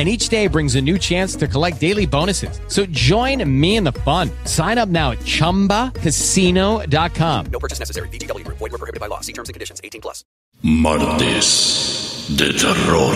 And each day brings a new chance to collect daily bonuses. So join me in the fun. Sign up now at chumbacasino.com. No purchase necessary. VGW Group. Void were prohibited by law. See terms and conditions. 18 plus. Martes de terror.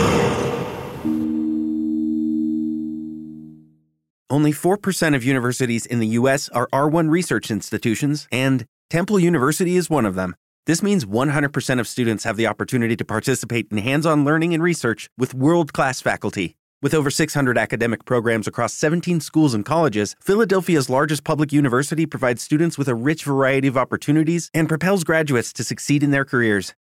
Only 4% of universities in the U.S. are R1 research institutions, and Temple University is one of them. This means 100% of students have the opportunity to participate in hands on learning and research with world class faculty. With over 600 academic programs across 17 schools and colleges, Philadelphia's largest public university provides students with a rich variety of opportunities and propels graduates to succeed in their careers.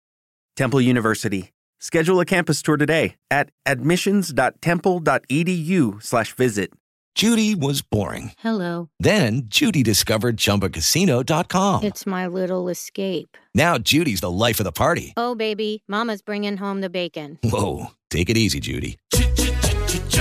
Temple University. Schedule a campus tour today at admissions.temple.edu/visit. Judy was boring. Hello. Then Judy discovered ChumbaCasino.com. It's my little escape. Now Judy's the life of the party. Oh, baby, Mama's bringing home the bacon. Whoa, take it easy, Judy.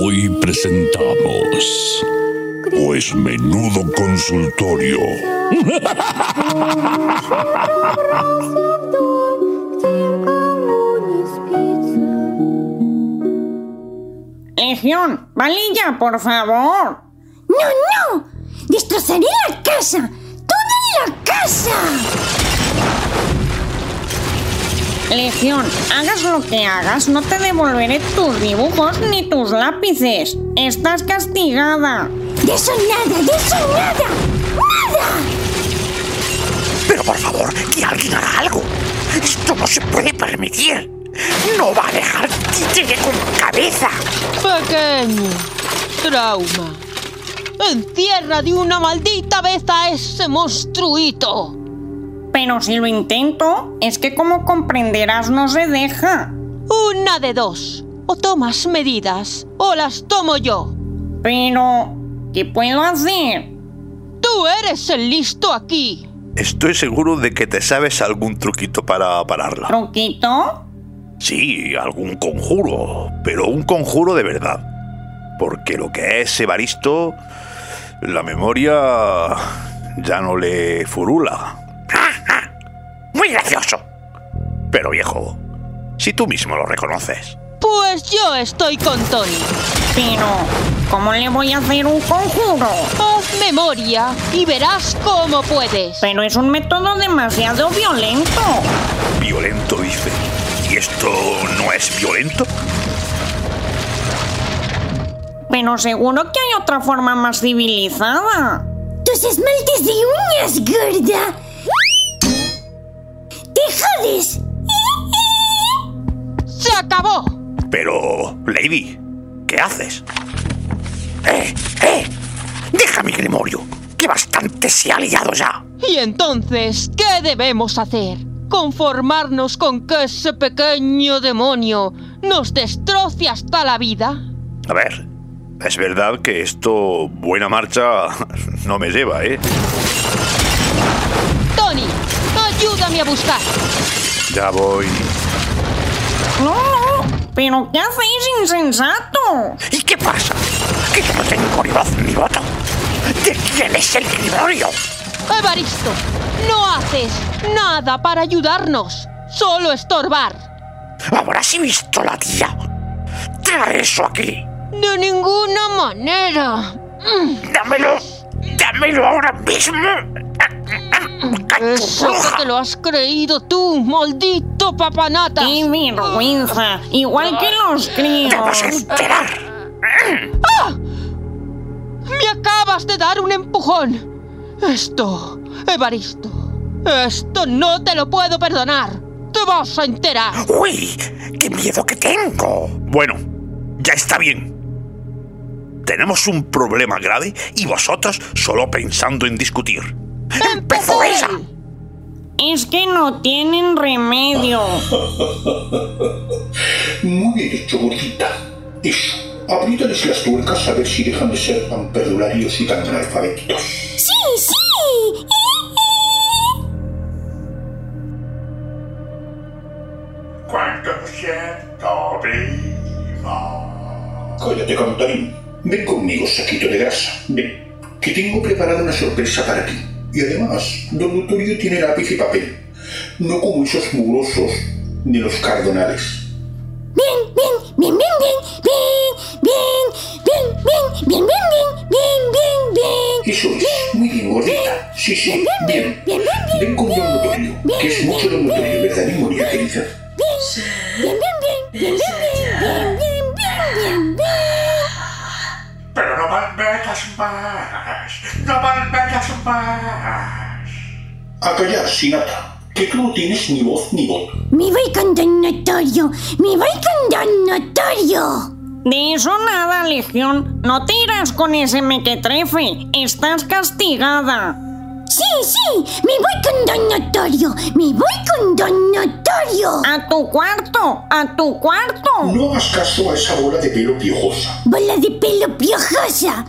Hoy presentamos. Pues menudo consultorio. Legión, valilla, por favor. ¡No, no! ¡Destrozaré la casa! ¡Toda la casa! Legión, hagas lo que hagas, no te devolveré tus dibujos ni tus lápices. Estás castigada. ¡De eso nada! ¡De eso nada! ¡Nada! Pero por favor, que alguien haga algo. Esto no se puede permitir. No va a dejar títere con cabeza. Pequeño. Trauma. Encierra de una maldita vez a ese monstruito. Pero si lo intento, es que como comprenderás no se deja. Una de dos. O tomas medidas o las tomo yo. Pero, ¿qué puedo hacer? Tú eres el listo aquí. Estoy seguro de que te sabes algún truquito para pararla. ¿Truquito? Sí, algún conjuro, pero un conjuro de verdad. Porque lo que es Evaristo, la memoria ya no le furula. Muy gracioso. Pero viejo, si tú mismo lo reconoces. Pues yo estoy con Tony. Pero, ¿cómo le voy a hacer un conjuro? Haz memoria y verás cómo puedes. Pero es un método demasiado violento. Violento, dice. ¿Y esto no es violento? Pero seguro que hay otra forma más civilizada. ¡Tus esmaltes de uñas, gorda! ¡Se acabó! Pero, Lady, ¿qué haces? ¡Eh, eh! ¡Deja mi grimorio! ¡Que bastante se ha liado ya! ¿Y entonces qué debemos hacer? ¿Conformarnos con que ese pequeño demonio nos destroce hasta la vida? A ver, es verdad que esto buena marcha no me lleva, ¿eh? Tony, ayúdame a buscar. Ya voy. No, ¿pero qué hacéis, insensato? ¿Y qué pasa? ¿Que yo no tengo ni voz ni voto? ¿De quién es el grimorio? Evaristo, no haces nada para ayudarnos. Solo estorbar. Habrás visto la tía. Trae eso aquí. De ninguna manera. Dámelo. Dámelo ahora mismo. Eso que te lo has creído tú, maldito papanata. ¡Qué vergüenza! Igual que los críos. Te vas a enterar. ¡Ah! Me acabas de dar un empujón. Esto, Evaristo, esto no te lo puedo perdonar. Te vas a enterar. ¡Uy! ¡Qué miedo que tengo! Bueno, ya está bien. Tenemos un problema grave y vosotros solo pensando en discutir. ¡Empezó ella! Es que no tienen remedio. Muy bien hecho, gordita. Eso. Apriétales las tuercas a ver si dejan de ser tan perdularios y tan analfabetos. ¡Sí, sí! Cuando siento viva. Cállate, cantarín. Ven conmigo, saquito de grasa. Ven, que tengo preparada una sorpresa para ti. Y además, don Lutorio tiene lápiz y papel. No como esos mugrosos de los cardonales. Bien, bien, bien, bien, bien, bien, bien, bien, bien, bien, bien, bien, bien, bien. Eso es, muy bien, gordita. Sí, sí, bien. Ven con don Lutorio, que es mucho don Lutorio, ¿verdad, mi moria querida? Bien, bien, bien, bien, bien, bien, bien, bien, bien, bien. Pero no malmetas más. No malmetas más. A callar, Sinata, que tú no tienes ni voz ni voto. Me voy con Don Notorio, me voy con Don Notorio. De eso nada, Legión. No te irás con ese mequetrefe. Estás castigada. Sí, sí, me voy con Don Notorio, me voy con Don Notorio. A tu cuarto, a tu cuarto. No hagas caso a esa bola de pelo piojosa. Bola de pelo piojosa.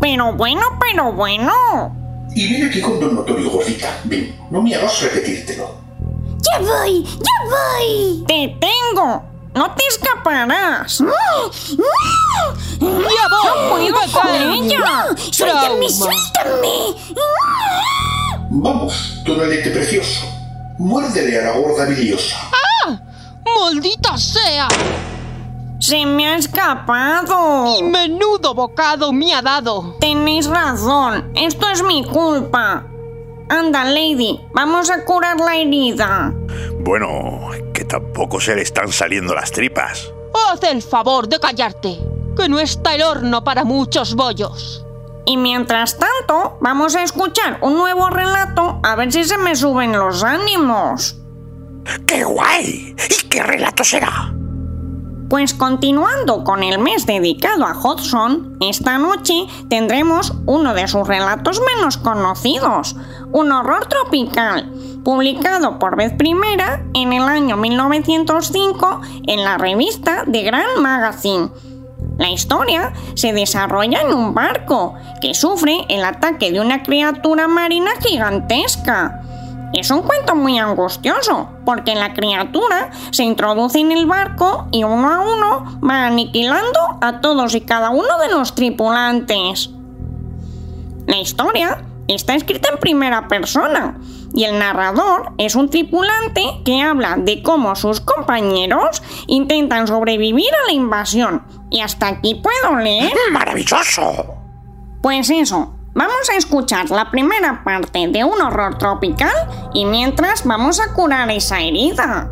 Pero bueno, pero bueno. Y ven aquí con Don Notorio, gordita. Ven, no me hagas repetírtelo. Ya voy, ya voy. Te tengo. No te escaparás. ¡Ya voy! No puedo con ella. Suéltame, suéltame. Vamos, tonalete precioso. Muérdele a la gorda biliosa. ¡Ah! ¡Maldita sea! Se me ha escapado. ¡Y menudo bocado me ha dado! Tenéis razón. Esto es mi culpa. Anda, Lady, vamos a curar la herida. Bueno, que tampoco se le están saliendo las tripas. Haz el favor de callarte, que no está el horno para muchos bollos. Y mientras tanto, vamos a escuchar un nuevo relato a ver si se me suben los ánimos. ¡Qué guay! ¿Y qué relato será? Pues continuando con el mes dedicado a Hodgson, esta noche tendremos uno de sus relatos menos conocidos, un horror tropical, publicado por vez primera en el año 1905 en la revista The Grand Magazine. La historia se desarrolla en un barco que sufre el ataque de una criatura marina gigantesca. Es un cuento muy angustioso, porque la criatura se introduce en el barco y uno a uno va aniquilando a todos y cada uno de los tripulantes. La historia está escrita en primera persona y el narrador es un tripulante que habla de cómo sus compañeros intentan sobrevivir a la invasión. Y hasta aquí puedo leer. ¡Maravilloso! Pues eso, vamos a escuchar la primera parte de un horror tropical y mientras vamos a curar esa herida.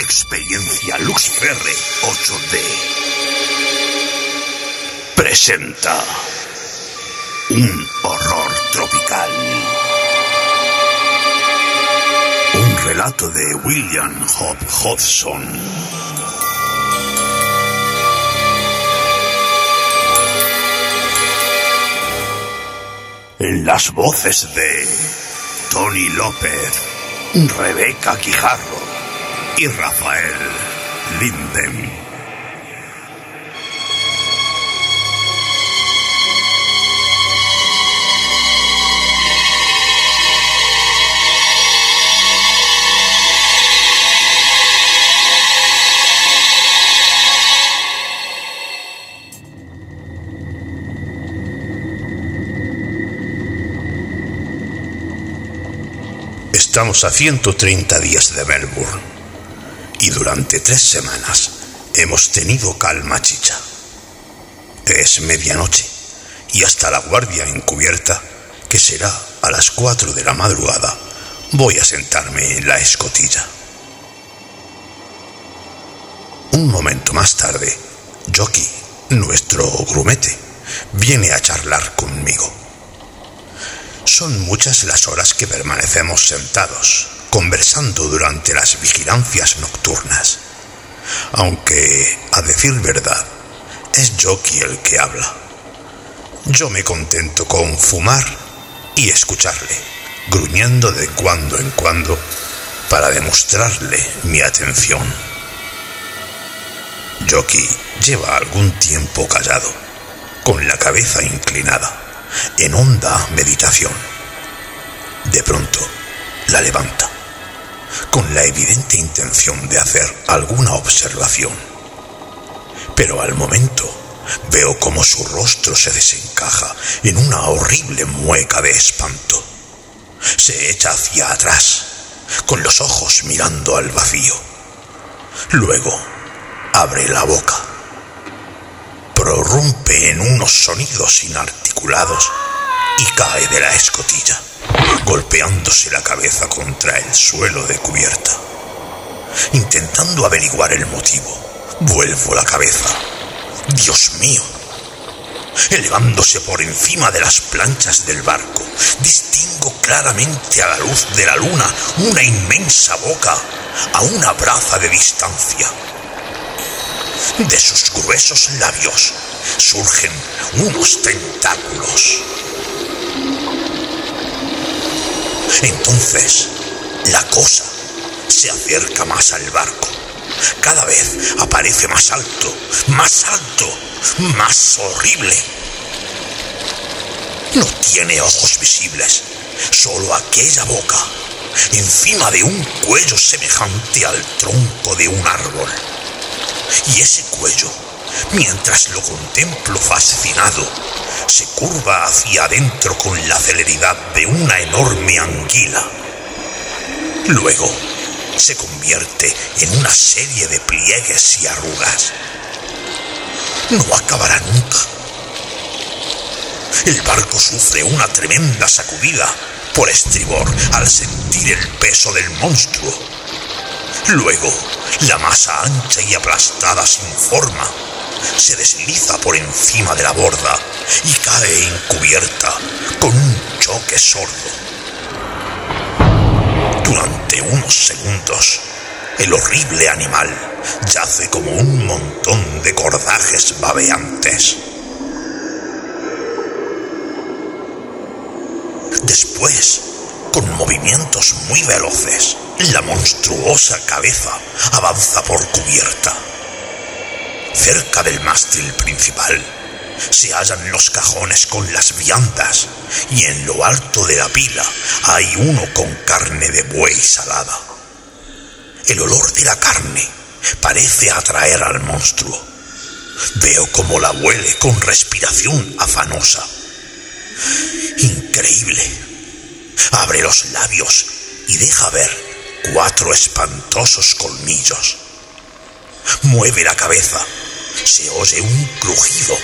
Experiencia Lux Ferre 8D. Presenta un horror tropical. Un relato de William Hop Hodgson. En las voces de Tony López, Rebeca Quijarro y Rafael Linden. Estamos a 130 días de Melbourne y durante tres semanas hemos tenido calma chicha. Es medianoche y hasta la guardia encubierta, que será a las 4 de la madrugada, voy a sentarme en la escotilla. Un momento más tarde, Jockey, nuestro grumete, viene a charlar conmigo. Son muchas las horas que permanecemos sentados, conversando durante las vigilancias nocturnas. Aunque, a decir verdad, es Jockey el que habla. Yo me contento con fumar y escucharle, gruñendo de cuando en cuando para demostrarle mi atención. Jockey lleva algún tiempo callado, con la cabeza inclinada, en honda meditación. De pronto, la levanta, con la evidente intención de hacer alguna observación. Pero al momento veo como su rostro se desencaja en una horrible mueca de espanto. Se echa hacia atrás, con los ojos mirando al vacío. Luego abre la boca. Prorrumpe en unos sonidos inarticulados y cae de la escotilla, golpeándose la cabeza contra el suelo de cubierta. Intentando averiguar el motivo, vuelvo la cabeza. Dios mío. Elevándose por encima de las planchas del barco, distingo claramente a la luz de la luna una inmensa boca a una braza de distancia. De sus gruesos labios surgen unos tentáculos. Entonces, la cosa se acerca más al barco. Cada vez aparece más alto, más alto, más horrible. No tiene ojos visibles, solo aquella boca, encima de un cuello semejante al tronco de un árbol. Y ese cuello, mientras lo contemplo fascinado, se curva hacia adentro con la celeridad de una enorme anguila. Luego se convierte en una serie de pliegues y arrugas. No acabará nunca. El barco sufre una tremenda sacudida por estribor al sentir el peso del monstruo. Luego, la masa ancha y aplastada sin forma se desliza por encima de la borda y cae encubierta con un choque sordo. Durante unos segundos, el horrible animal yace como un montón de cordajes babeantes. Después, con movimientos muy veloces, la monstruosa cabeza avanza por cubierta. Cerca del mástil principal se hallan los cajones con las viandas y en lo alto de la pila hay uno con carne de buey salada. El olor de la carne parece atraer al monstruo. Veo cómo la huele con respiración afanosa. Increíble. Abre los labios y deja ver cuatro espantosos colmillos. Mueve la cabeza. Se oye un crujido.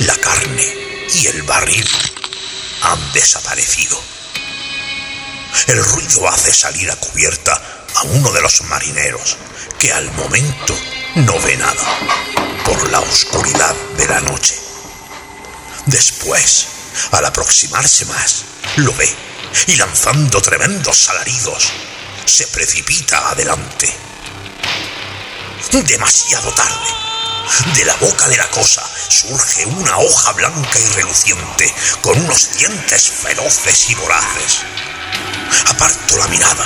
La carne y el barril han desaparecido. El ruido hace salir a cubierta a uno de los marineros, que al momento no ve nada por la oscuridad de la noche. Después, al aproximarse más, lo ve y lanzando tremendos alaridos, se precipita adelante. Demasiado tarde. De la boca de la cosa surge una hoja blanca y reluciente con unos dientes feroces y voraces. Aparto la mirada,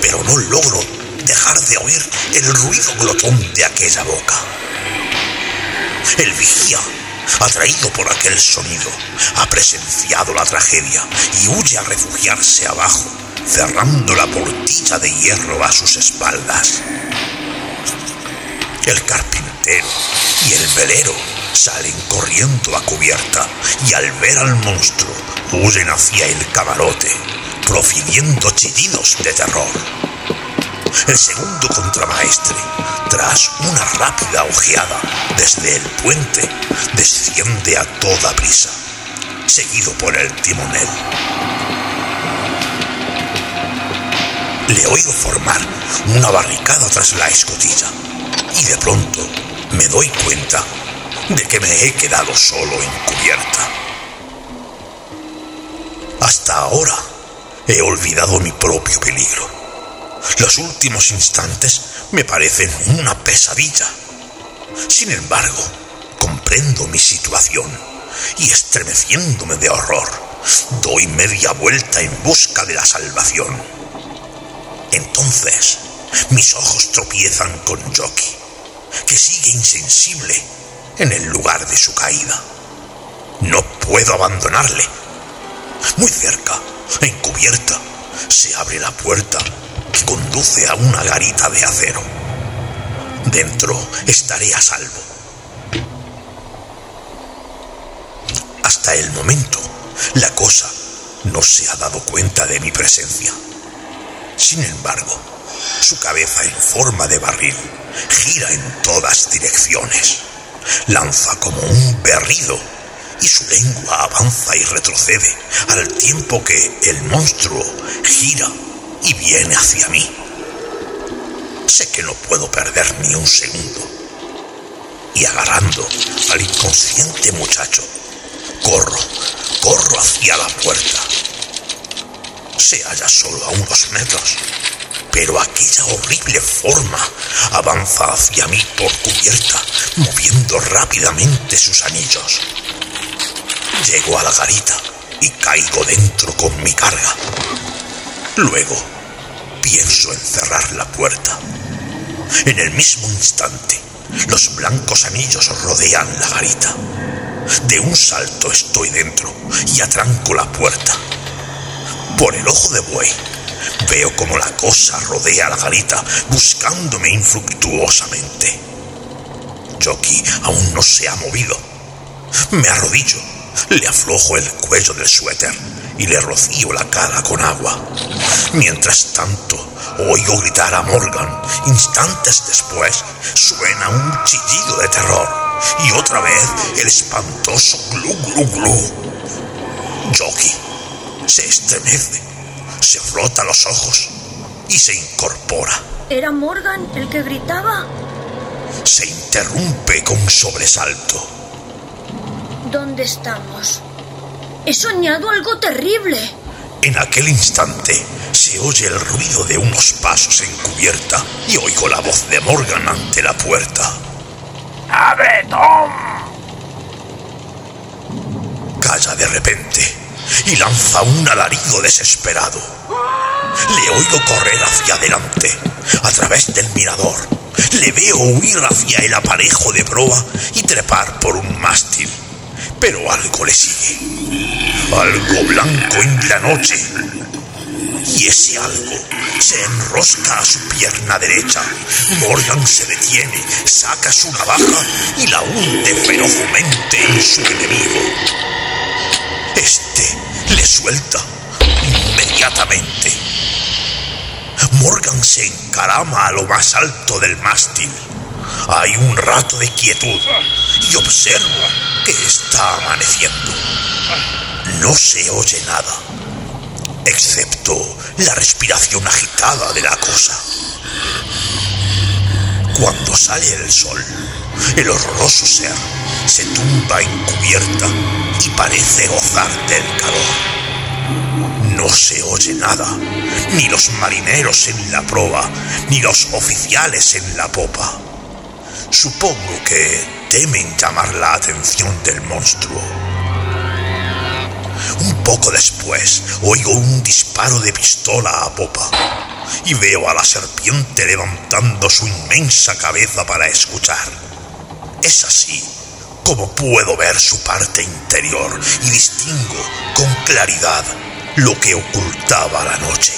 pero no logro dejar de oír el ruido glotón de aquella boca. El vigía, atraído por aquel sonido, ha presenciado la tragedia y huye a refugiarse abajo, cerrando la portilla de hierro a sus espaldas. El carpintero y el velero salen corriendo a cubierta y al ver al monstruo huyen hacia el camarote, profiriendo chillidos de terror. El segundo contramaestre, tras una rápida ojeada desde el puente, desciende a toda prisa, seguido por el timonel. Le oigo formar una barricada tras la escotilla y de pronto me doy cuenta de que me he quedado solo en cubierta. Hasta ahora he olvidado mi propio peligro. Los últimos instantes me parecen una pesadilla. Sin embargo, comprendo mi situación y estremeciéndome de horror, doy media vuelta en busca de la salvación. Entonces, mis ojos tropiezan con Jockey, que sigue insensible en el lugar de su caída. No puedo abandonarle. Muy cerca, encubierta, se abre la puerta que conduce a una garita de acero. Dentro estaré a salvo. Hasta el momento, la cosa no se ha dado cuenta de mi presencia. Sin embargo, su cabeza en forma de barril gira en todas direcciones, lanza como un berrido y su lengua avanza y retrocede al tiempo que el monstruo gira y viene hacia mí. Sé que no puedo perder ni un segundo. Y agarrando al inconsciente muchacho, corro, corro hacia la puerta. Se halla solo a unos metros, pero aquella horrible forma avanza hacia mí por cubierta, moviendo rápidamente sus anillos. Llego a la garita y caigo dentro con mi carga. Luego pienso en cerrar la puerta. En el mismo instante, los blancos anillos rodean la garita. De un salto estoy dentro y atranco la puerta. Por el ojo de buey, veo como la cosa rodea la garita buscándome infructuosamente. Jockey aún no se ha movido. Me arrodillo, le aflojo el cuello del suéter y le rocío la cara con agua. Mientras tanto, oigo gritar a Morgan. Instantes después, suena un chillido de terror y otra vez el espantoso glu glu glu. Jockey se estremece, se frota los ojos y se incorpora. ¿Era Morgan el que gritaba? Se interrumpe con sobresalto. ¿Dónde estamos? He soñado algo terrible. En aquel instante se oye el ruido de unos pasos en cubierta y oigo la voz de Morgan ante la puerta. ¡Abre, Tom! Calla de repente y lanza un alarido desesperado. Le oigo correr hacia adelante, a través del mirador. Le veo huir hacia el aparejo de proa y trepar por un mástil. Pero algo le sigue. Algo blanco en la noche. Y ese algo se enrosca a su pierna derecha. Morgan se detiene, saca su navaja y la hunde ferozmente en su enemigo. Este le suelta inmediatamente. Morgan se encarama a lo más alto del mástil. Hay un rato de quietud y observo que está amaneciendo. No se oye nada, excepto la respiración agitada de la cosa. Cuando sale el sol, el horroroso ser se tumba encubierta y parece gozar del calor. No se oye nada, ni los marineros en la proa, ni los oficiales en la popa. Supongo que temen llamar la atención del monstruo. Un poco después oigo un disparo de pistola a popa y veo a la serpiente levantando su inmensa cabeza para escuchar. Es así como puedo ver su parte interior y distingo con claridad lo que ocultaba la noche.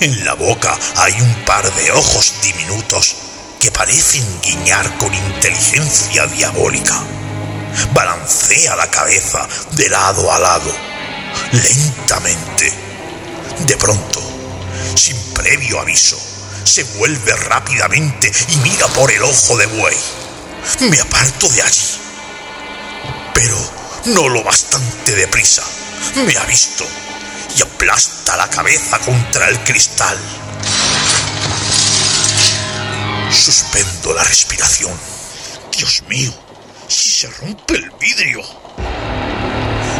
En la boca hay un par de ojos diminutos que parecen guiñar con inteligencia diabólica. Balancea la cabeza de lado a lado, lentamente. De pronto, sin previo aviso, se vuelve rápidamente y mira por el ojo de buey. Me aparto de allí. Pero no lo bastante deprisa. Me ha visto y aplasta la cabeza contra el cristal. Suspendo la respiración. Dios mío, si se rompe el vidrio.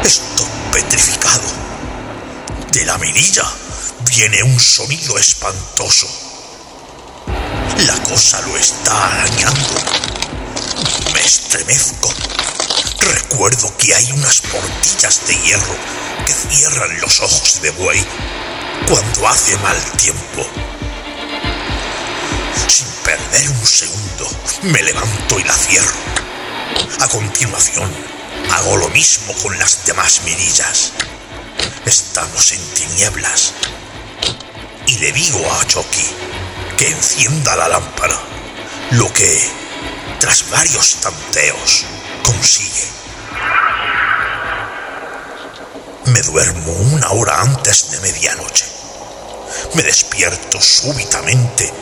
Estoy petrificado. De la mirilla viene un sonido espantoso. La cosa lo está arañando. Me estremezco. Recuerdo que hay unas portillas de hierro que cierran los ojos de buey cuando hace mal tiempo. Sin perder un segundo, me levanto y la cierro. A continuación, hago lo mismo con las demás mirillas. Estamos en tinieblas. Y le digo a Chucky que encienda la lámpara, lo que, tras varios tanteos, consigue. Me duermo una hora antes de medianoche. Me despierto súbitamente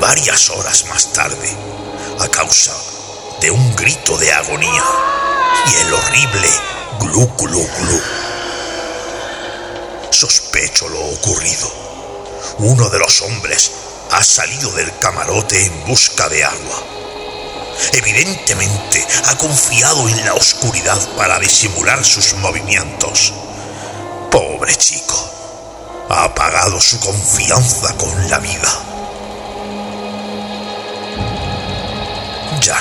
varias horas más tarde a causa de un grito de agonía y el horrible glu glu glu. Sospecho lo ocurrido. Uno de los hombres ha salido del camarote en busca de agua. Evidentemente ha confiado en la oscuridad para disimular sus movimientos. Pobre chico, ha pagado su confianza con la vida. Ya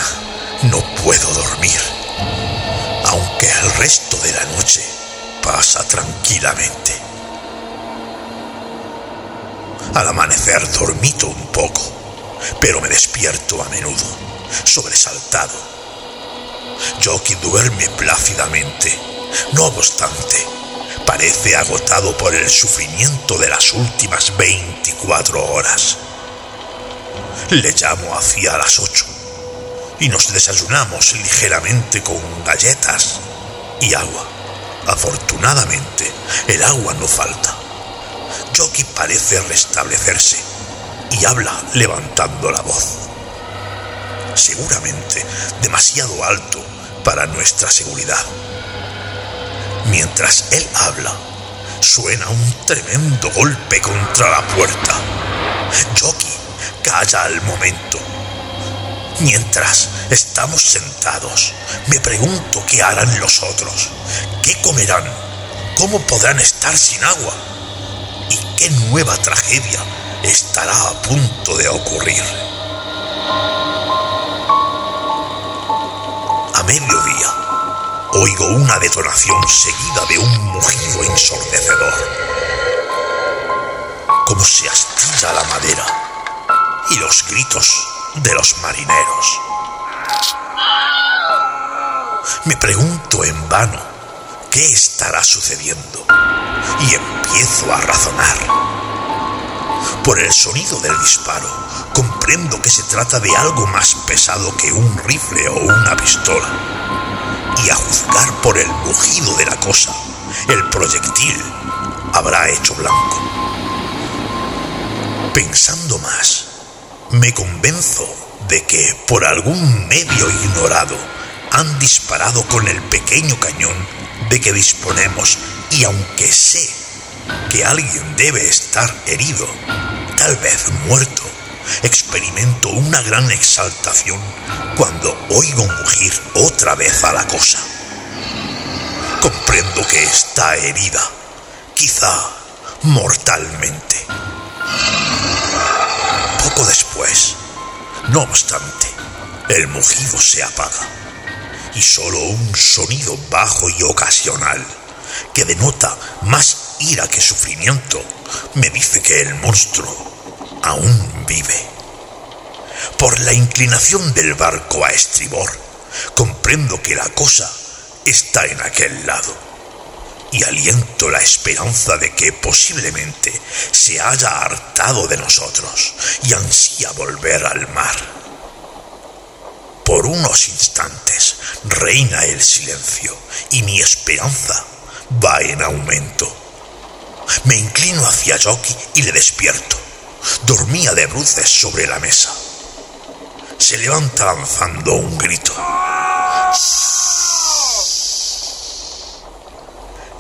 no puedo dormir, aunque el resto de la noche pasa tranquilamente. Al amanecer dormito un poco, pero me despierto a menudo, sobresaltado. Jockey duerme plácidamente. No obstante, parece agotado por el sufrimiento de las últimas 24 horas. Le llamo hacia las ocho y nos desayunamos ligeramente con galletas y agua. Afortunadamente, el agua no falta. Jockey parece restablecerse y habla levantando la voz. Seguramente demasiado alto para nuestra seguridad. Mientras él habla, suena un tremendo golpe contra la puerta. Jockey calla al momento. Mientras estamos sentados, me pregunto qué harán los otros, qué comerán, cómo podrán estar sin agua y qué nueva tragedia estará a punto de ocurrir. A mediodía, oigo una detonación seguida de un mugido ensordecedor. Como se astilla la madera y los gritos de los marineros. Me pregunto en vano qué estará sucediendo y empiezo a razonar. Por el sonido del disparo, comprendo que se trata de algo más pesado que un rifle o una pistola. Y a juzgar por el mugido de la cosa, el proyectil habrá hecho blanco. Pensando más, me convenzo de que por algún medio ignorado han disparado con el pequeño cañón de que disponemos y aunque sé que alguien debe estar herido, tal vez muerto, experimento una gran exaltación cuando oigo mugir otra vez a la cosa. Comprendo que está herida, quizá mortalmente. Poco después, no obstante, el mugido se apaga y solo un sonido bajo y ocasional que denota más ira que sufrimiento me dice que el monstruo aún vive. Por la inclinación del barco a estribor, comprendo que la cosa está en aquel lado y aliento la esperanza de que posiblemente se haya hartado de nosotros y ansía volver al mar. Por unos instantes reina el silencio y mi esperanza va en aumento. Me inclino hacia Jockey y le despierto. Dormía de bruces sobre la mesa. Se levanta lanzando un grito.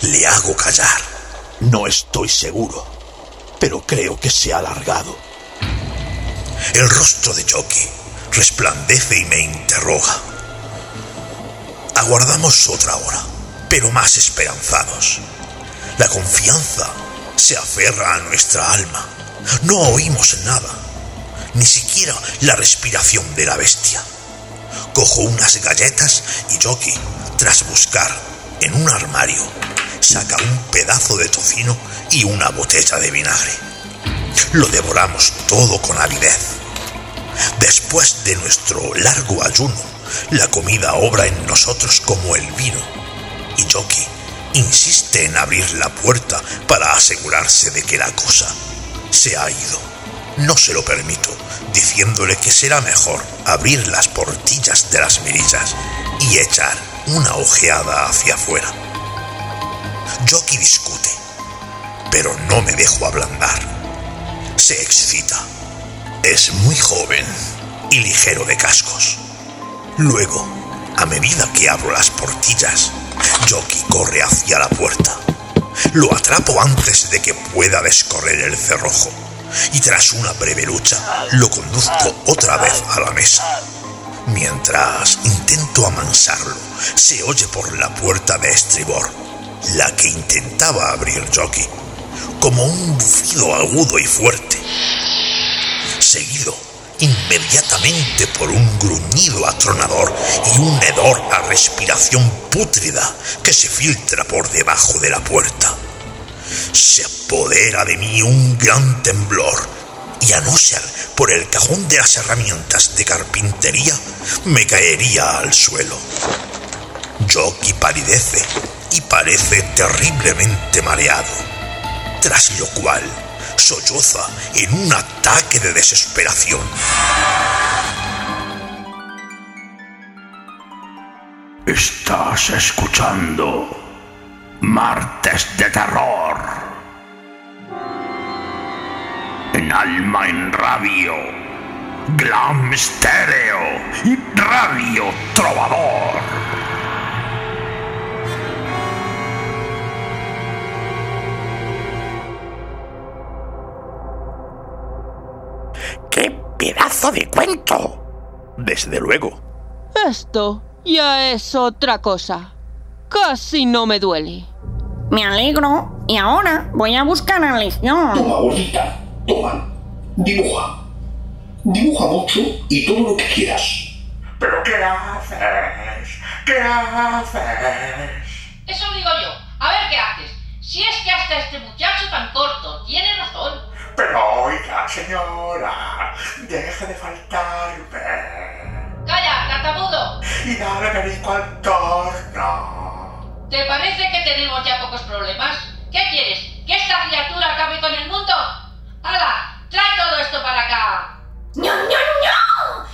Le hago callar. No estoy seguro, pero creo que se ha alargado. El rostro de Jockey resplandece y me interroga. Aguardamos otra hora, pero más esperanzados. La confianza se aferra a nuestra alma. No oímos nada, ni siquiera la respiración de la bestia. Cojo unas galletas y Jockey, tras buscar en un armario, saca un pedazo de tocino y una botella de vinagre. Lo devoramos todo con avidez. Después de nuestro largo ayuno, la comida obra en nosotros como el vino. Y Jockey insiste en abrir la puerta para asegurarse de que la cosa se ha ido. No se lo permito, diciéndole que será mejor abrir las portillas de las mirillas y echar una ojeada hacia afuera. Jockey discute, pero no me dejo ablandar. Se excita. Es muy joven y ligero de cascos. Luego, a medida que abro las portillas, Jockey corre hacia la puerta. Lo atrapo antes de que pueda descorrer el cerrojo y tras una breve lucha lo conduzco otra vez a la mesa. Mientras intento amansarlo, se oye por la puerta de estribor, la que intentaba abrir Jockey, como un bufido agudo y fuerte, seguido inmediatamente por un gruñido atronador y un hedor a respiración pútrida que se filtra por debajo de la puerta. Se apodera de mí un gran temblor y a no ser por el cajón de las herramientas de carpintería, me caería al suelo. Jockey palidece y parece terriblemente mareado, tras lo cual solloza en un ataque de desesperación. Estás escuchando Martes de Terror. En Alma en Radio, Glam Stereo y Radio Trovador. ¡Qué pedazo de cuento! Desde luego. Esto ya es otra cosa. Casi no me duele. Me alegro. Y ahora voy a buscar a Legión. Toma, gordita, toma. Dibuja. Dibuja mucho y todo lo que quieras. ¿Pero qué haces? ¿Qué haces? Eso digo yo. A ver qué haces. Si es que hasta este muchacho tan corto tiene razón. Pero oiga, señora, deje de faltarme. ¡Calla, tartamudo! Y dale perico al torno. ¿Te parece que tenemos ya pocos problemas? ¿Qué quieres? ¿Que esta criatura acabe con el mundo? ¡Hala! ¡Trae todo esto para acá! ¡No, no, no!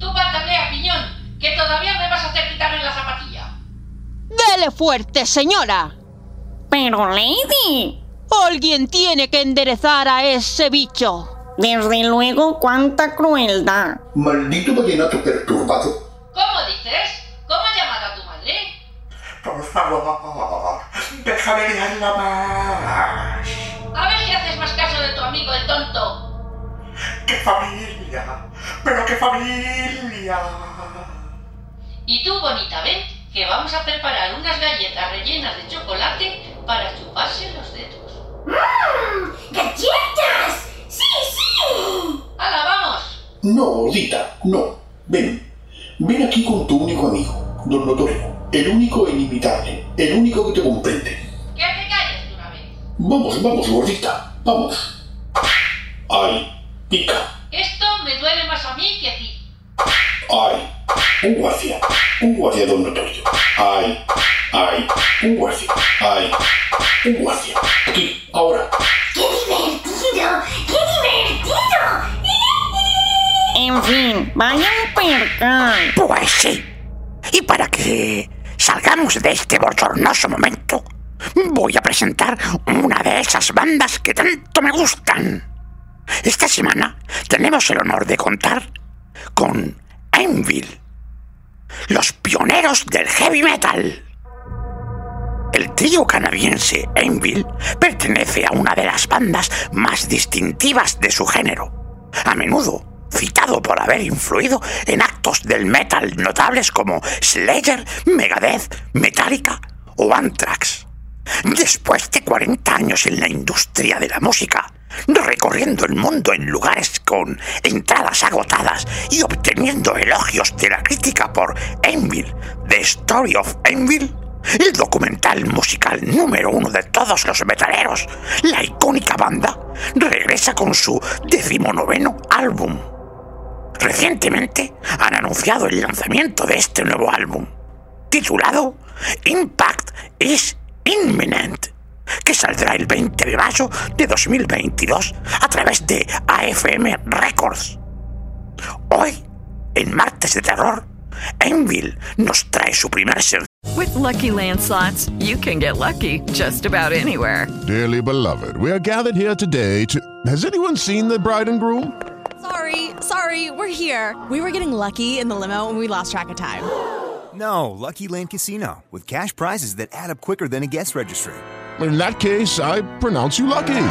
Tú patalea, piñón, que todavía me vas a hacer quitarme la zapatilla. ¡Dele fuerte, señora! Pero, Lady. Alguien tiene que enderezar a ese bicho. Desde luego, cuánta crueldad. Maldito vallenato perturbado. ¿Cómo dices? ¿Cómo has llamado a tu madre? Por favor, déjame liarla más. A ver si haces más caso de tu amigo el tonto. ¡Qué familia! ¡Pero qué familia! Y tú, bonita, ven, que vamos a preparar unas galletas rellenas de chocolate para chuparse los dedos. ¡Mmm! ¡Galletas! ¡Sí, sí! ¡Hala, vamos! No, gordita, no. Ven. Ven aquí con tu único amigo, don Notorio. El único e inimitable. El único que te comprende. ¡Que te calles de una vez! Vamos, vamos, gordita. Vamos. Ay, pica. Esto me duele más a mí que a ti. Ay, un guardia. Un guardia, don Notorio. Ay, ay, un guardia. Ay, un guardia. Aquí, ahora. ¡Qué divertido! ¡Qué divertido! Vaya un percal. Pues sí. Y para que salgamos de este bochornoso momento, voy a presentar una de esas bandas que tanto me gustan. Esta semana tenemos el honor de contar con Anvil, los pioneros del heavy metal. El trío canadiense Anvil pertenece a una de las bandas más distintivas de su género, a menudo citado por haber influido en actos del metal notables como Slayer, Megadeth, Metallica o Anthrax. Después de 40 años en la industria de la música, recorriendo el mundo en lugares con entradas agotadas y obteniendo elogios de la crítica por Envil, The Story of Envil, el documental musical número uno de todos los metaleros, la icónica banda, regresa con su decimonoveno álbum. Recientemente han anunciado el lanzamiento de este nuevo álbum, titulado Impact is Imminent, que saldrá el 20 de mayo de 2022 a través de AFM Records. Hoy, en Martes de Terror, Envil nos trae su primer sencillo. With Lucky Land slots, you can get lucky just about anywhere. Dearly beloved, we are gathered here today to. Has anyone seen the bride and groom? Sorry, sorry, we're here. We were getting lucky in the limo and we lost track of time. No, Lucky Land Casino, with cash prizes that add up quicker than a guest registry. In that case, I pronounce you lucky.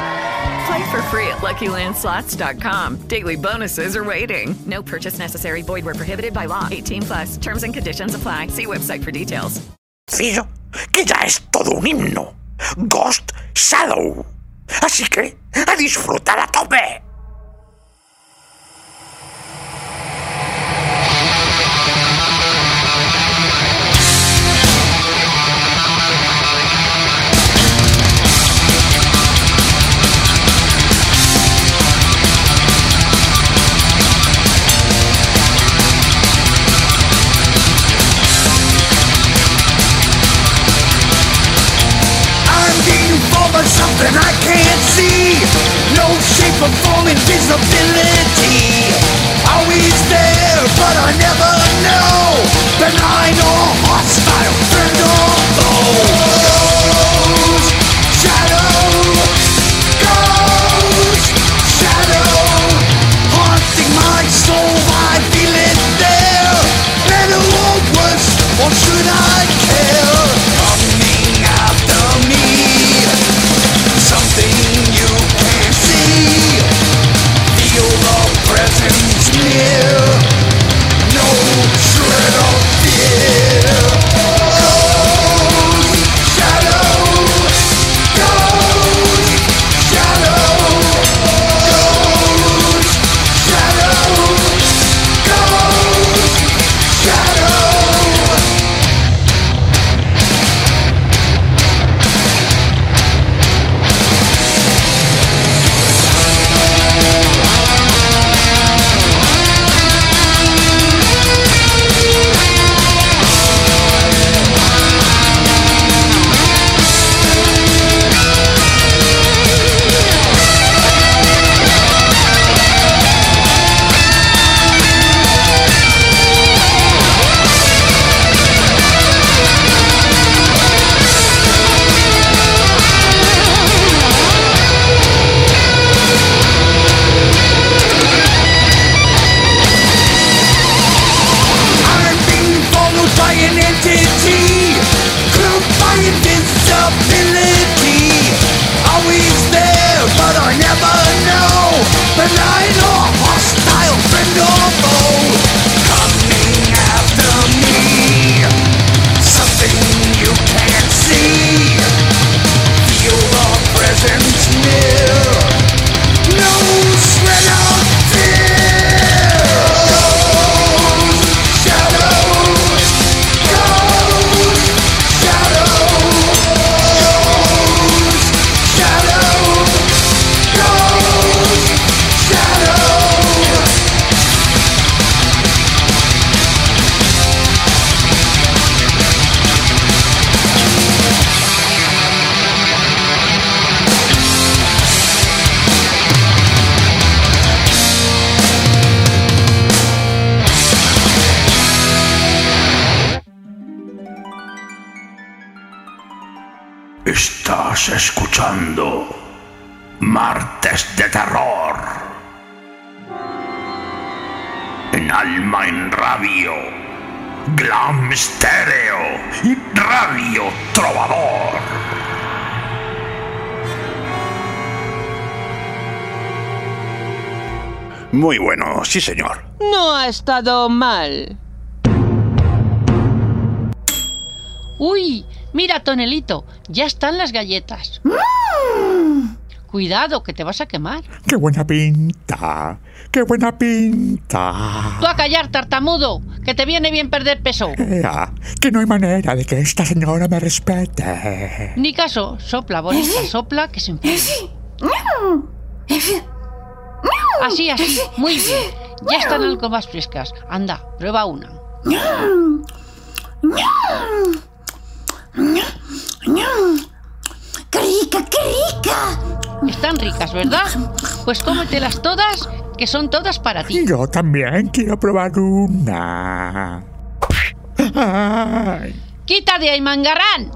Play for free at LuckyLandSlots.com. Daily bonuses are waiting. No purchase necessary. Void where prohibited by law. 18 plus. Terms and conditions apply. See website for details. sencillo que ya es todo un himno, Ghost Shadow. Así que a disfrutar a tope. Invisibility. Always there, but I never know. Benign or hostile, friend or foe. Martes de Terror. En Alma en Radio, Glam Stereo y Radio Trovador. Muy bueno, sí señor. No ha estado mal. Uy, mira, Tonelito, ya están las galletas. Cuidado, que te vas a quemar. ¡Qué buena pinta! ¡Qué buena pinta! Tú a callar, tartamudo, que te viene bien perder peso. Ea, que no hay manera de que esta señora me respete. Ni caso, sopla, bonita, sopla, que se enfría. Así, así, muy bien. Ya están algo más frescas. Anda, prueba una. ¡Qué rica, qué rica! Están ricas, ¿verdad? Pues cómetelas todas, que son todas para ti. Yo también quiero probar una. Ay, ¡Quita de ahí, mangarrán!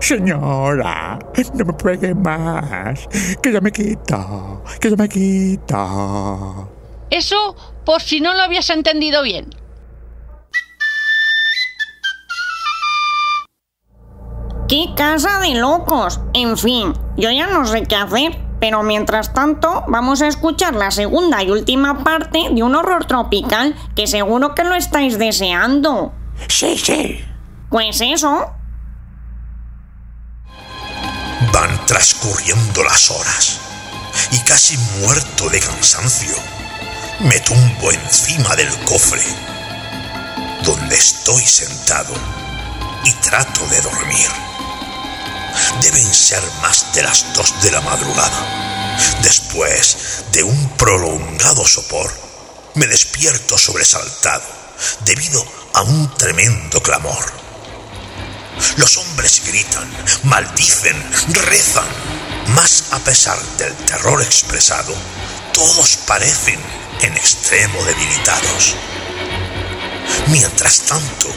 señora, no me pegue más. Que ya me quito, que ya me quito. Eso por si no lo habías entendido bien. ¡Qué casa de locos! En fin, yo ya no sé qué hacer, pero mientras tanto vamos a escuchar la segunda y última parte de un horror tropical que seguro que lo estáis deseando. Sí, sí. Pues eso, Van transcurriendo las horas y casi muerto de cansancio, me tumbo encima del cofre donde estoy sentado y trato de dormir. Deben ser más de las dos de la madrugada. Después de un prolongado sopor, me despierto sobresaltado debido a un tremendo clamor. Los hombres gritan, maldicen, rezan, mas a pesar del terror expresado, todos parecen en extremo debilitados. Mientras tanto,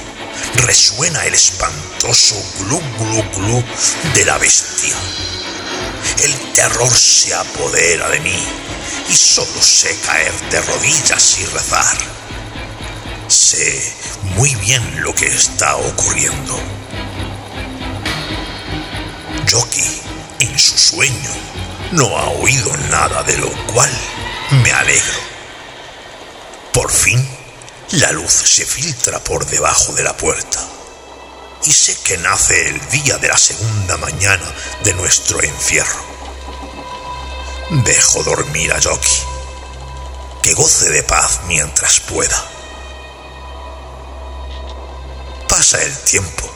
resuena el espantoso glu glu glu de la bestia. El terror se apodera de mí y solo sé caer de rodillas y rezar. Sé muy bien lo que está ocurriendo. Yoki, en su sueño, no ha oído nada de lo cual me alegro. Por fin, la luz se filtra por debajo de la puerta y sé que nace el día de la segunda mañana de nuestro encierro. Dejo dormir a Yoki, que goce de paz mientras pueda. Pasa el tiempo,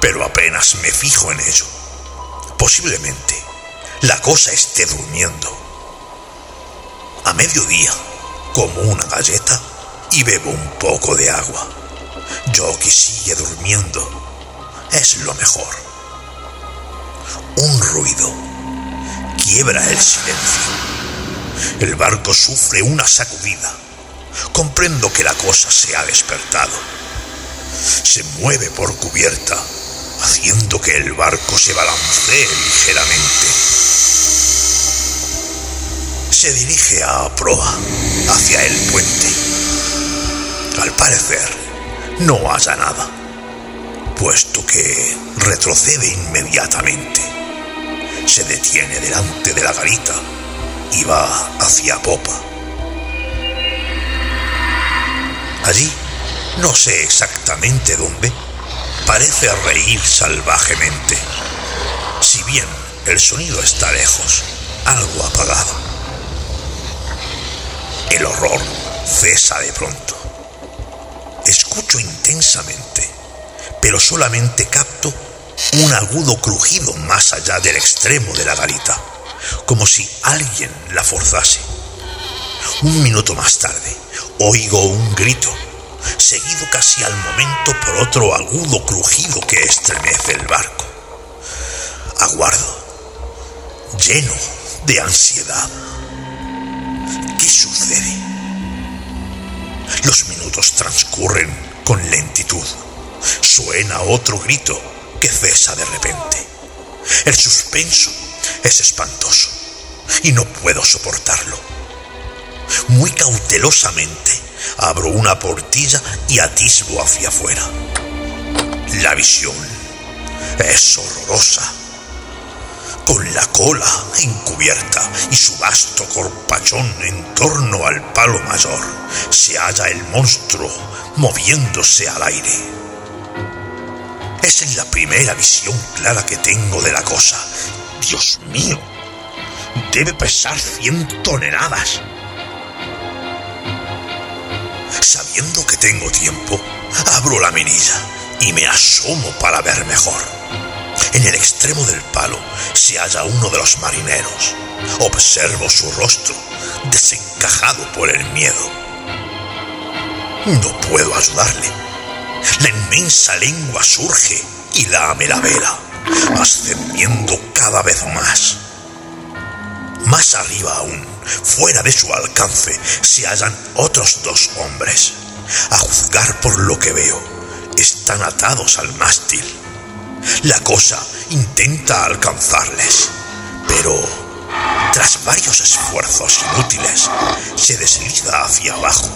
pero apenas me fijo en ello. Posiblemente la cosa esté durmiendo. A mediodía, como una galleta y bebo un poco de agua. Yoki sigue durmiendo. Es lo mejor. Un ruido quiebra el silencio. El barco sufre una sacudida. Comprendo que la cosa se ha despertado. Se mueve por cubierta, haciendo que el barco se balancee ligeramente. Se dirige a proa, hacia el puente. Al parecer, no haya nada, puesto que retrocede inmediatamente. Se detiene delante de la garita y va hacia popa. Allí, no sé exactamente dónde, parece reír salvajemente. Si bien el sonido está lejos, algo apagado. El horror cesa de pronto. Escucho intensamente, pero solamente capto un agudo crujido más allá del extremo de la garita, como si alguien la forzase. Un minuto más tarde, oigo un grito, seguido casi al momento por otro agudo crujido que estremece el barco. Aguardo, lleno de ansiedad. ¿Qué sucede? Los minutos transcurren con lentitud. Suena otro grito que cesa de repente. El suspenso es espantoso y no puedo soportarlo. Muy cautelosamente abro una portilla y atisbo hacia afuera. La visión es horrorosa. Con la cola encubierta y su vasto corpachón en torno al palo mayor, se halla el monstruo moviéndose al aire. Esa es la primera visión clara que tengo de la cosa. Dios mío, debe pesar 100 toneladas. Sabiendo que tengo tiempo, abro la mirilla y me asomo para ver mejor. En el extremo del palo se halla uno de los marineros. Observo su rostro, desencajado por el miedo. No puedo ayudarle. La inmensa lengua surge y lame la vela, ascendiendo cada vez más. Más arriba aún, fuera de su alcance, se hallan otros dos hombres. A juzgar por lo que veo, están atados al mástil. La cosa intenta alcanzarles, pero tras varios esfuerzos inútiles, se desliza hacia abajo,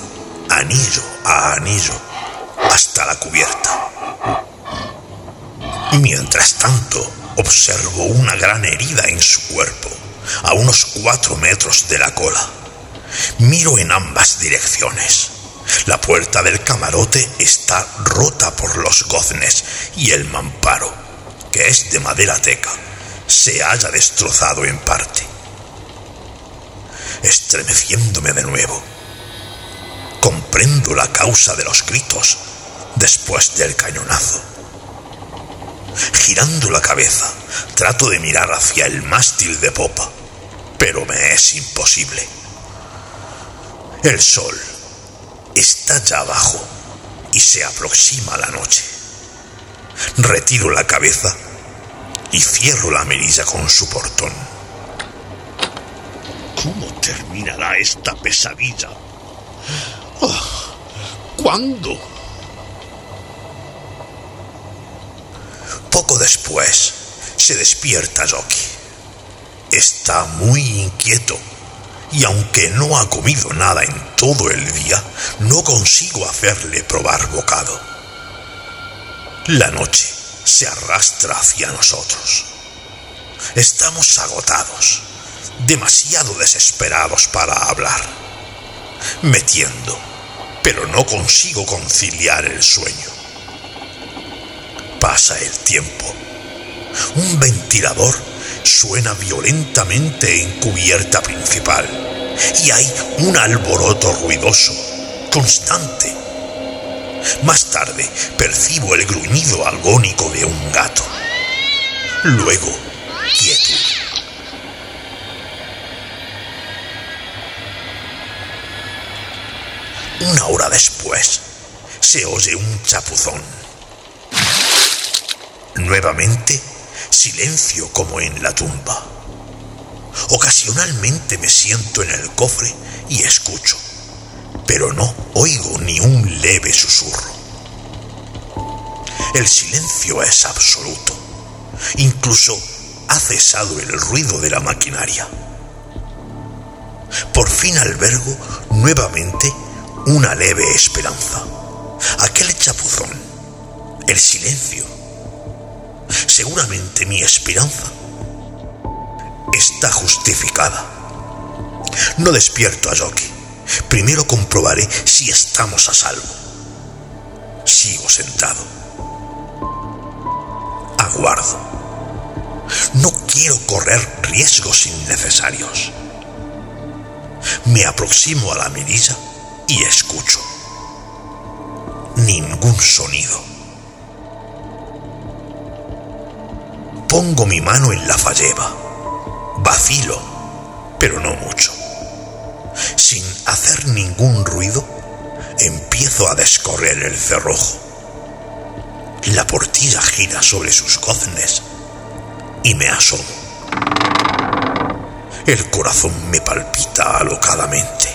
anillo a anillo, hasta la cubierta. Mientras tanto, observo una gran herida en su cuerpo, a unos cuatro metros de la cola. Miro en ambas direcciones. La puerta del camarote está rota por los goznes y el mamparo, que es de madera teca, se haya destrozado en parte. Estremeciéndome de nuevo, comprendo la causa de los gritos después del cañonazo. Girando la cabeza, trato de mirar hacia el mástil de popa, pero me es imposible. El sol está ya abajo y se aproxima la noche. Retiro la cabeza y cierro la mirilla con su portón. ¿Cómo terminará esta pesadilla? Oh, ¿Cuándo? Poco después se despierta Jockey. Está muy inquieto y aunque no ha comido nada en todo el día, no consigo hacerle probar bocado. La noche se arrastra hacia nosotros. Estamos agotados, demasiado desesperados para hablar. Me tiendo, pero no consigo conciliar el sueño. Pasa el tiempo. Un ventilador suena violentamente en cubierta principal y hay un alboroto ruidoso, constante. Más tarde percibo el gruñido agónico de un gato. Luego, quietud. Una hora después, se oye un chapuzón. Nuevamente, silencio como en la tumba. Ocasionalmente me siento en el cofre y escucho, pero no oigo ni un leve susurro. El silencio es absoluto. Incluso ha cesado el ruido de la maquinaria. Por fin albergo nuevamente una leve esperanza. Aquel chapuzón, el silencio. Seguramente mi esperanza está justificada. No despierto a Jockey. Primero comprobaré si estamos a salvo. Sigo sentado. Aguardo. No quiero correr riesgos innecesarios. Me aproximo a la mirilla y escucho. Ningún sonido. Pongo mi mano en la falleba. Vacilo, pero no mucho. Sin hacer ningún ruido, empiezo a descorrer el cerrojo. La portilla gira sobre sus goznes y me asomo. El corazón me palpita alocadamente.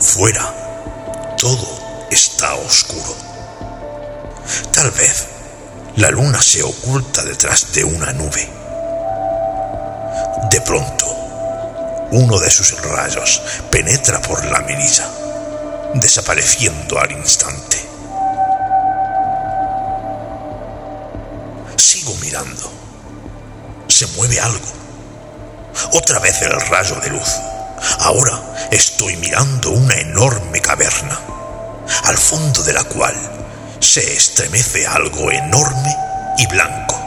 Fuera, todo está oscuro. Tal vez La luna se oculta detrás de una nube. De pronto, uno de sus rayos penetra por la mirilla, desapareciendo al instante. Sigo mirando. Se mueve algo. Otra vez el rayo de luz. Ahora estoy mirando una enorme caverna, al fondo de la cual se estremece algo enorme y blanco.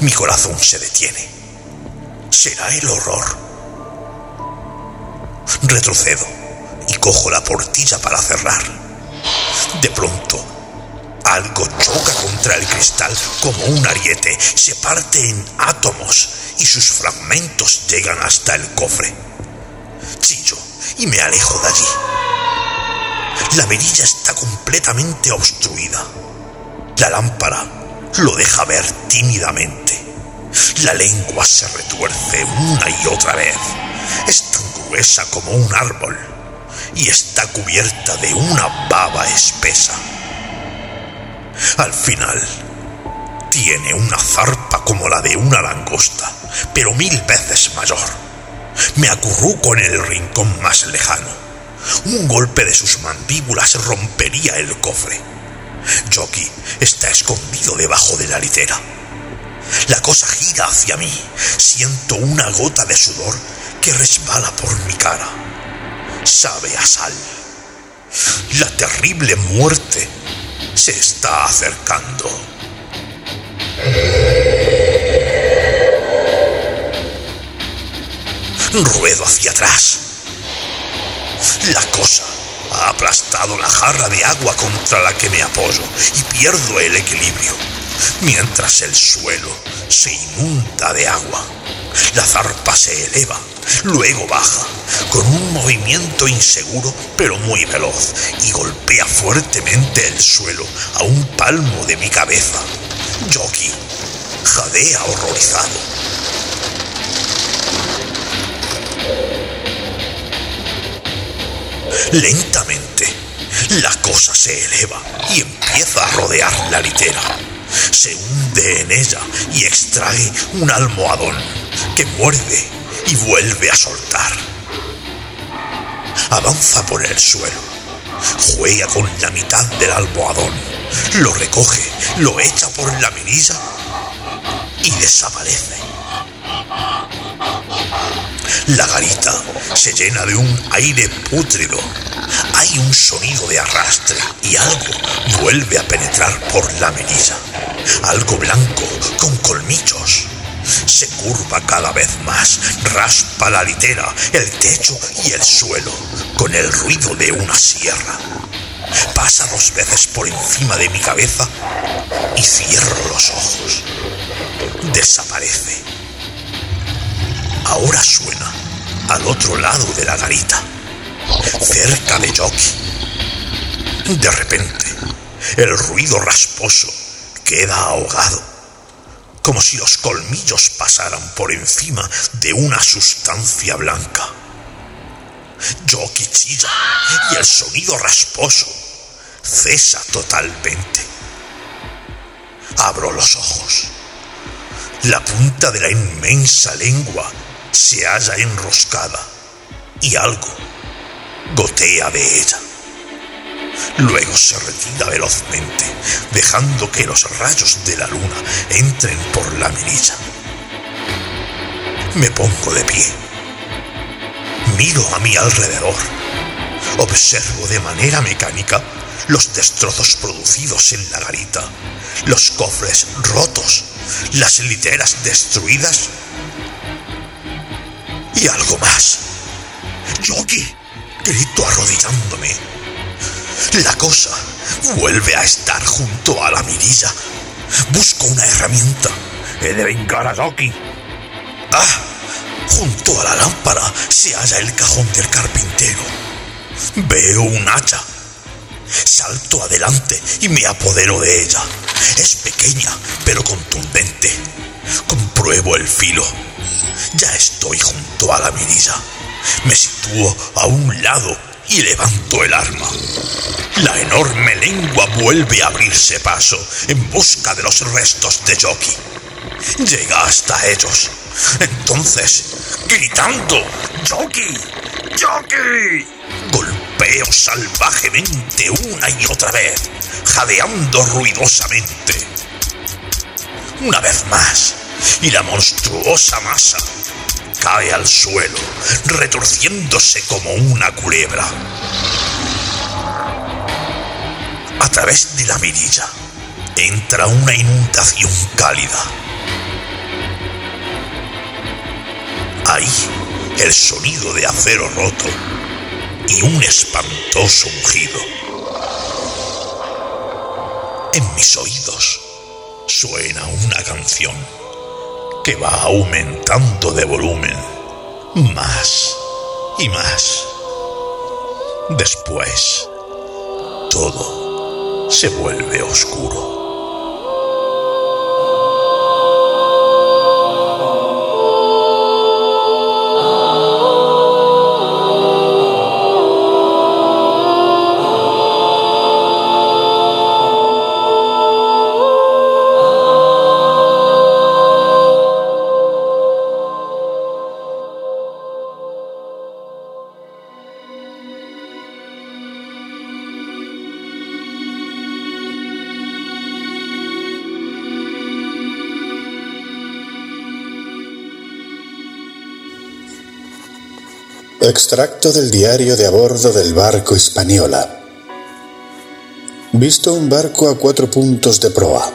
Mi corazón se detiene. ¿Será el horror? Retrocedo y cojo la portilla para cerrar. De pronto, algo choca contra el cristal como un ariete, se parte en átomos y sus fragmentos llegan hasta el cofre. Chillo y me alejo de allí. La mirilla está completamente obstruida. La lámpara lo deja ver tímidamente. La lengua se retuerce una y otra vez. Es tan gruesa como un árbol y está cubierta de una baba espesa. Al final, tiene una zarpa como la de una langosta, pero mil veces mayor. Me acurruco en el rincón más lejano. Un golpe de sus mandíbulas rompería el cofre. Jockey está escondido debajo de la litera. La cosa gira hacia mí. Siento una gota de sudor que resbala por mi cara. Sabe a sal. La terrible muerte se está acercando. Ruedo hacia atrás. La cosa ha aplastado la jarra de agua contra la que me apoyo y pierdo el equilibrio, mientras el suelo se inunda de agua. La zarpa se eleva, luego baja, con un movimiento inseguro pero muy veloz, y golpea fuertemente el suelo a un palmo de mi cabeza. Jockey jadea horrorizado. Lentamente, la cosa se eleva y empieza a rodear la litera. Se hunde en ella y extrae un almohadón que muerde y vuelve a soltar. Avanza por el suelo, juega con la mitad del almohadón, lo recoge, lo echa por la mirilla y desaparece. La garita se llena de un aire pútrido. Hay un sonido de arrastre y algo vuelve a penetrar por la mirilla. Algo blanco con colmillos. Se curva cada vez más, raspa la litera, el techo y el suelo con el ruido de una sierra. Pasa dos veces por encima de mi cabeza y cierro los ojos. Desaparece. Ahora suena al otro lado de la garita, cerca de Jockey. De repente, el ruido rasposo queda ahogado, como si los colmillos pasaran por encima de una sustancia blanca. Jockey chilla y el sonido rasposo cesa totalmente. Abro los ojos. La punta de la inmensa lengua se halla enroscada y algo gotea de ella. Luego se retira velozmente, dejando que los rayos de la luna entren por la mirilla. Me pongo de pie. Miro a mi alrededor. Observo de manera mecánica los destrozos producidos en la garita, los cofres rotos, las literas destruidas y algo más. Yogi, grito arrodillándome. La cosa vuelve a estar junto a la mirilla. Busco una herramienta. He de vengar a Yoki. Ah, junto a la lámpara se halla el cajón del carpintero. Veo un hacha. Salto adelante y me apodero de ella. Es pequeña, pero contundente. Compruebo el filo. Ya estoy junto a la mirilla. Me sitúo a un lado y levanto el arma. La enorme lengua vuelve a abrirse paso en busca de los restos de Yoki. Llega hasta ellos. Entonces, gritando, ¡Yoki! ¡Yoki! Golpeo salvajemente una y otra vez, jadeando ruidosamente. Una vez más, y la monstruosa masa cae al suelo, retorciéndose como una culebra. A través de la mirilla entra una inundación cálida. Ahí, el sonido de acero roto y un espantoso mugido. En mis oídos suena una canción que va aumentando de volumen más y más. Después, todo se vuelve oscuro. Extracto del diario de a bordo del barco Hispaniola. Visto un barco a cuatro puntos de proa,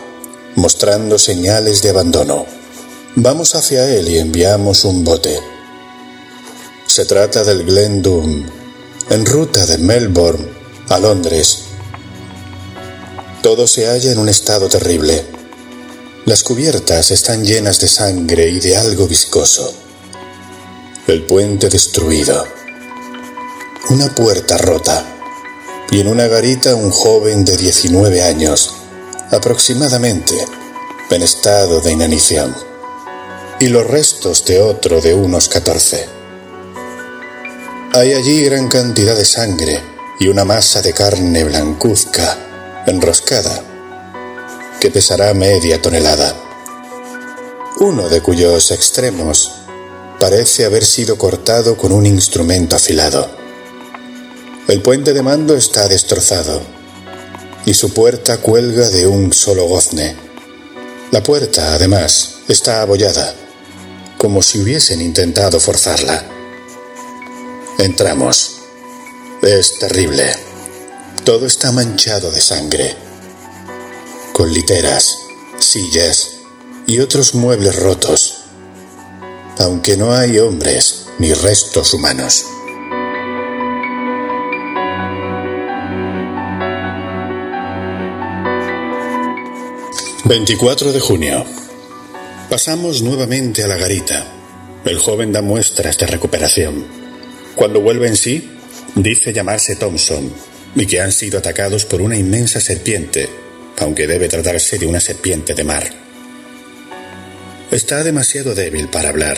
mostrando señales de abandono. Vamos hacia él y enviamos un bote. Se trata del Glen Doom, en ruta de Melbourne a Londres. Todo se halla en un estado terrible. Las cubiertas están llenas de sangre y de algo viscoso. El puente destruido. Una puerta rota. Y en una garita un joven de 19 años, aproximadamente, en estado de inanición. Y los restos de otro de unos 14. Hay allí gran cantidad de sangre y una masa de carne blancuzca, enroscada, que pesará media tonelada. Uno de cuyos extremos parece haber sido cortado con un instrumento afilado. El puente de mando está destrozado y su puerta cuelga de un solo gozne. La puerta, además, está abollada, como si hubiesen intentado forzarla. Entramos. Es terrible. Todo está manchado de sangre, con literas, sillas y otros muebles rotos aunque no hay hombres ni restos humanos. ...24 de junio... ...pasamos nuevamente a la garita... ...el joven da muestras de recuperación... ...cuando vuelve en sí... ...dice llamarse Thompson... ...y que han sido atacados por una inmensa serpiente... ...aunque debe tratarse de una serpiente de mar... Está demasiado débil para hablar,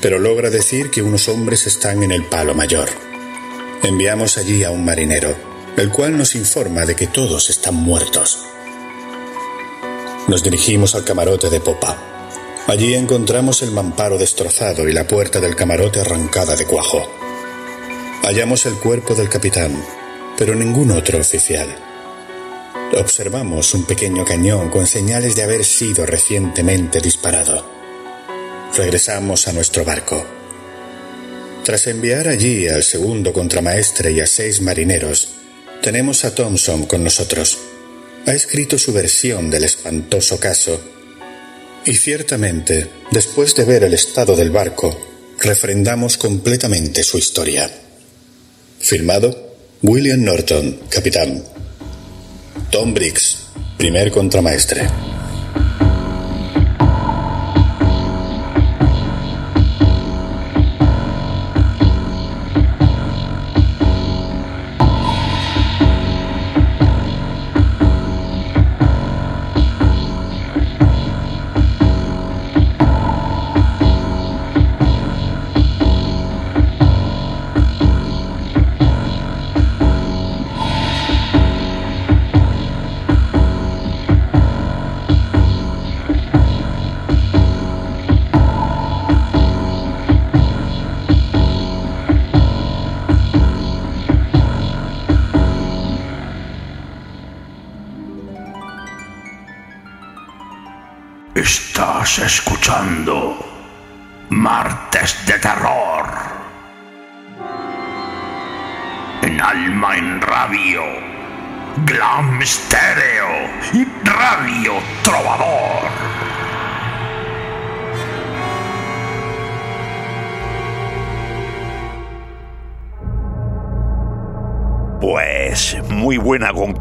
pero logra decir que unos hombres están en el palo mayor. Enviamos allí a un marinero, el cual nos informa de que todos están muertos. Nos dirigimos al camarote de popa. Allí encontramos el mamparo destrozado y la puerta del camarote arrancada de cuajo. Hallamos el cuerpo del capitán, pero ningún otro oficial. Observamos un pequeño cañón con señales de haber sido recientemente disparado. Regresamos a nuestro barco. Tras enviar allí al segundo contramaestre y a seis marineros, tenemos a Thompson con nosotros. Ha escrito su versión del espantoso caso. Y ciertamente, después de ver el estado del barco, refrendamos completamente su historia. Firmado William Norton, capitán. Tom Briggs, primer contramaestre.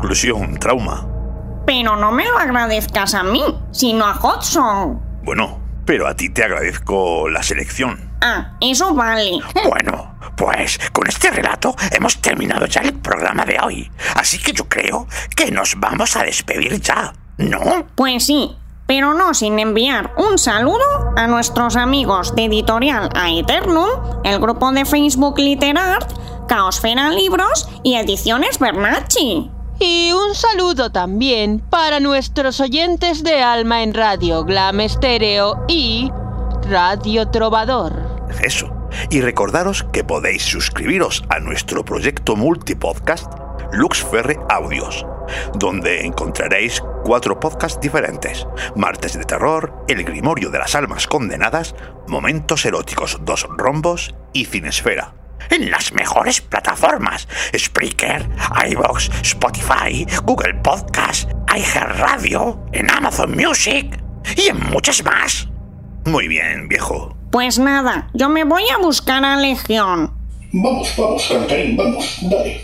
Conclusión, Trauma. Pero no me lo agradezcas a mí, sino a Hudson. Bueno, pero a ti te agradezco la selección. Ah, eso vale. Bueno, pues con este relato hemos terminado ya el programa de hoy. Así que yo creo que nos vamos a despedir ya, ¿no? Pues sí, pero no sin enviar un saludo a nuestros amigos de Editorial Aeternum, el grupo de Facebook Literart, Caosfera Libros y Ediciones Bernacci. Y un saludo también para nuestros oyentes de Alma en Radio, Glam Stereo y Radio Trovador. Eso. Y recordaros que podéis suscribiros a nuestro proyecto multipodcast Luxferre Audios, donde encontraréis cuatro podcasts diferentes: Martes de Terror, El Grimorio de las Almas Condenadas, Momentos Eróticos Dos Rombos y Cinesfera. En las mejores plataformas: Spreaker, iVoox, Spotify, Google Podcast, iHeartRadio, en Amazon Music y en muchas más. Muy bien, viejo. Pues nada, yo me voy a buscar a Legión. Vamos, vamos, Cantarín, vamos, dale.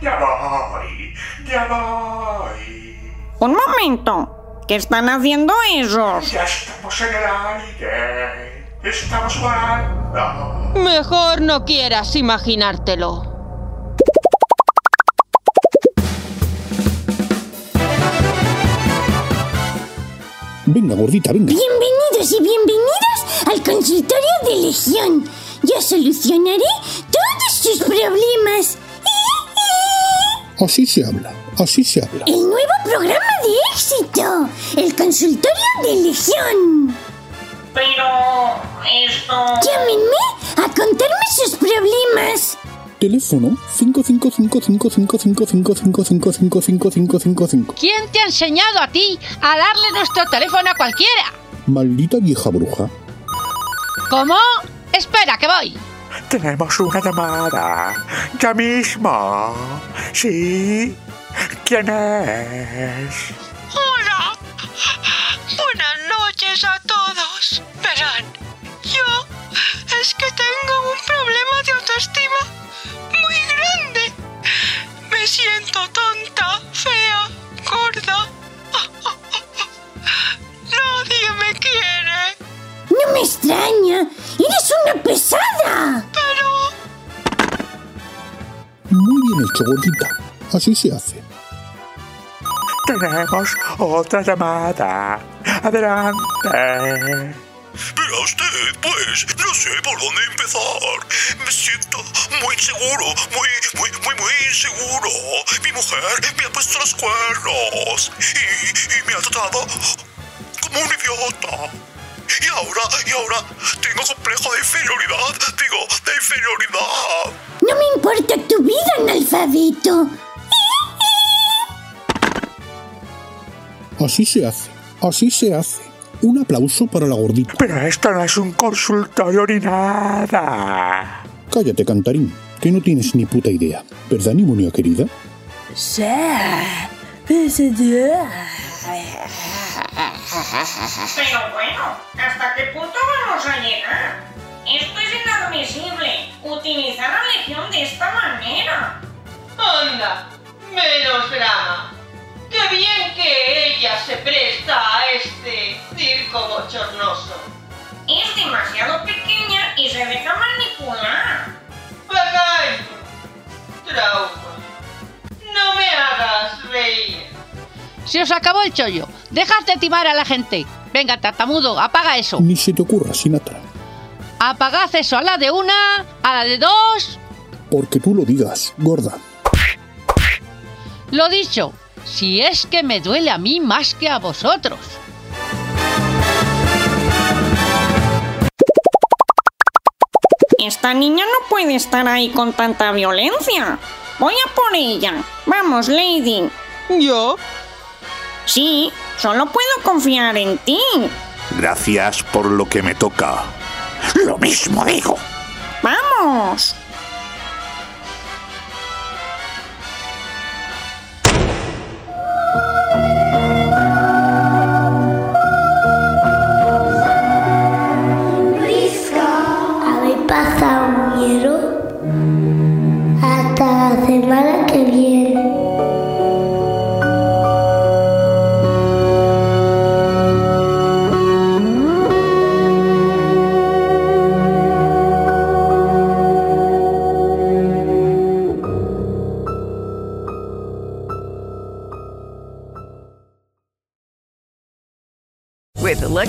Ya voy, ya voy. Un momento, ¿qué están haciendo esos? Ya estamos en el aire. Estamos jugando. Mejor no quieras imaginártelo. Venga, gordita, venga. Bienvenidos y bienvenidas al consultorio de Legión. Yo solucionaré todos sus problemas. Así se habla, así se habla. El nuevo programa de éxito. El consultorio de Legión. Pero esto... Llámenme a contarme sus problemas. Teléfono 555555555555555. ¿Quién te ha enseñado a ti a darle nuestro teléfono a cualquiera? Maldita vieja bruja. ¿Cómo? Espera, que voy. Tenemos una llamada. Ya mismo. ¿Sí? ¿Quién es? Yo es que tengo un problema de autoestima muy grande. Me siento tonta, fea, gorda. Nadie me quiere. No me extraña. Eres una pesada. Pero... Muy bien hecho, gordita. Así se hace. Tenemos otra llamada. Adelante. Mira usted, pues, no sé por dónde empezar. Me siento muy inseguro, muy, muy, muy, muy inseguro. Mi mujer me ha puesto los cuernos y, y me ha tratado como un idiota. Y ahora, y ahora tengo complejo de inferioridad, digo, de inferioridad. No me importa tu vida, analfabeto. Así se hace, así se hace. Un aplauso para la gordita. Pero esto no es un consultorio ni nada. Cállate, cantarín, que no tienes ni puta idea. ¿Verdad, Nimonía querida? Sí. Pero bueno, ¿hasta qué punto vamos a llegar? Esto es inadmisible. Utilizar a Legión de esta manera. Anda, menos drama. Qué bien que ella se presta a este circo bochornoso. Es demasiado pequeña y se deja manipular. Trauma. No me hagas reír. Se os acabó el chollo. Dejad de timar a la gente. Venga, tartamudo, apaga eso. Ni se te ocurra, Sinatra. Apagad eso a la de una, a la de dos. Porque tú lo digas, gorda. Lo dicho, si es que me duele a mí más que a vosotros. Esta niña no puede estar ahí con tanta violencia. Voy a por ella. Vamos, Lady. ¿Yo? Sí, solo puedo confiar en ti. Gracias por lo que me toca. Lo mismo digo. ¡Vamos!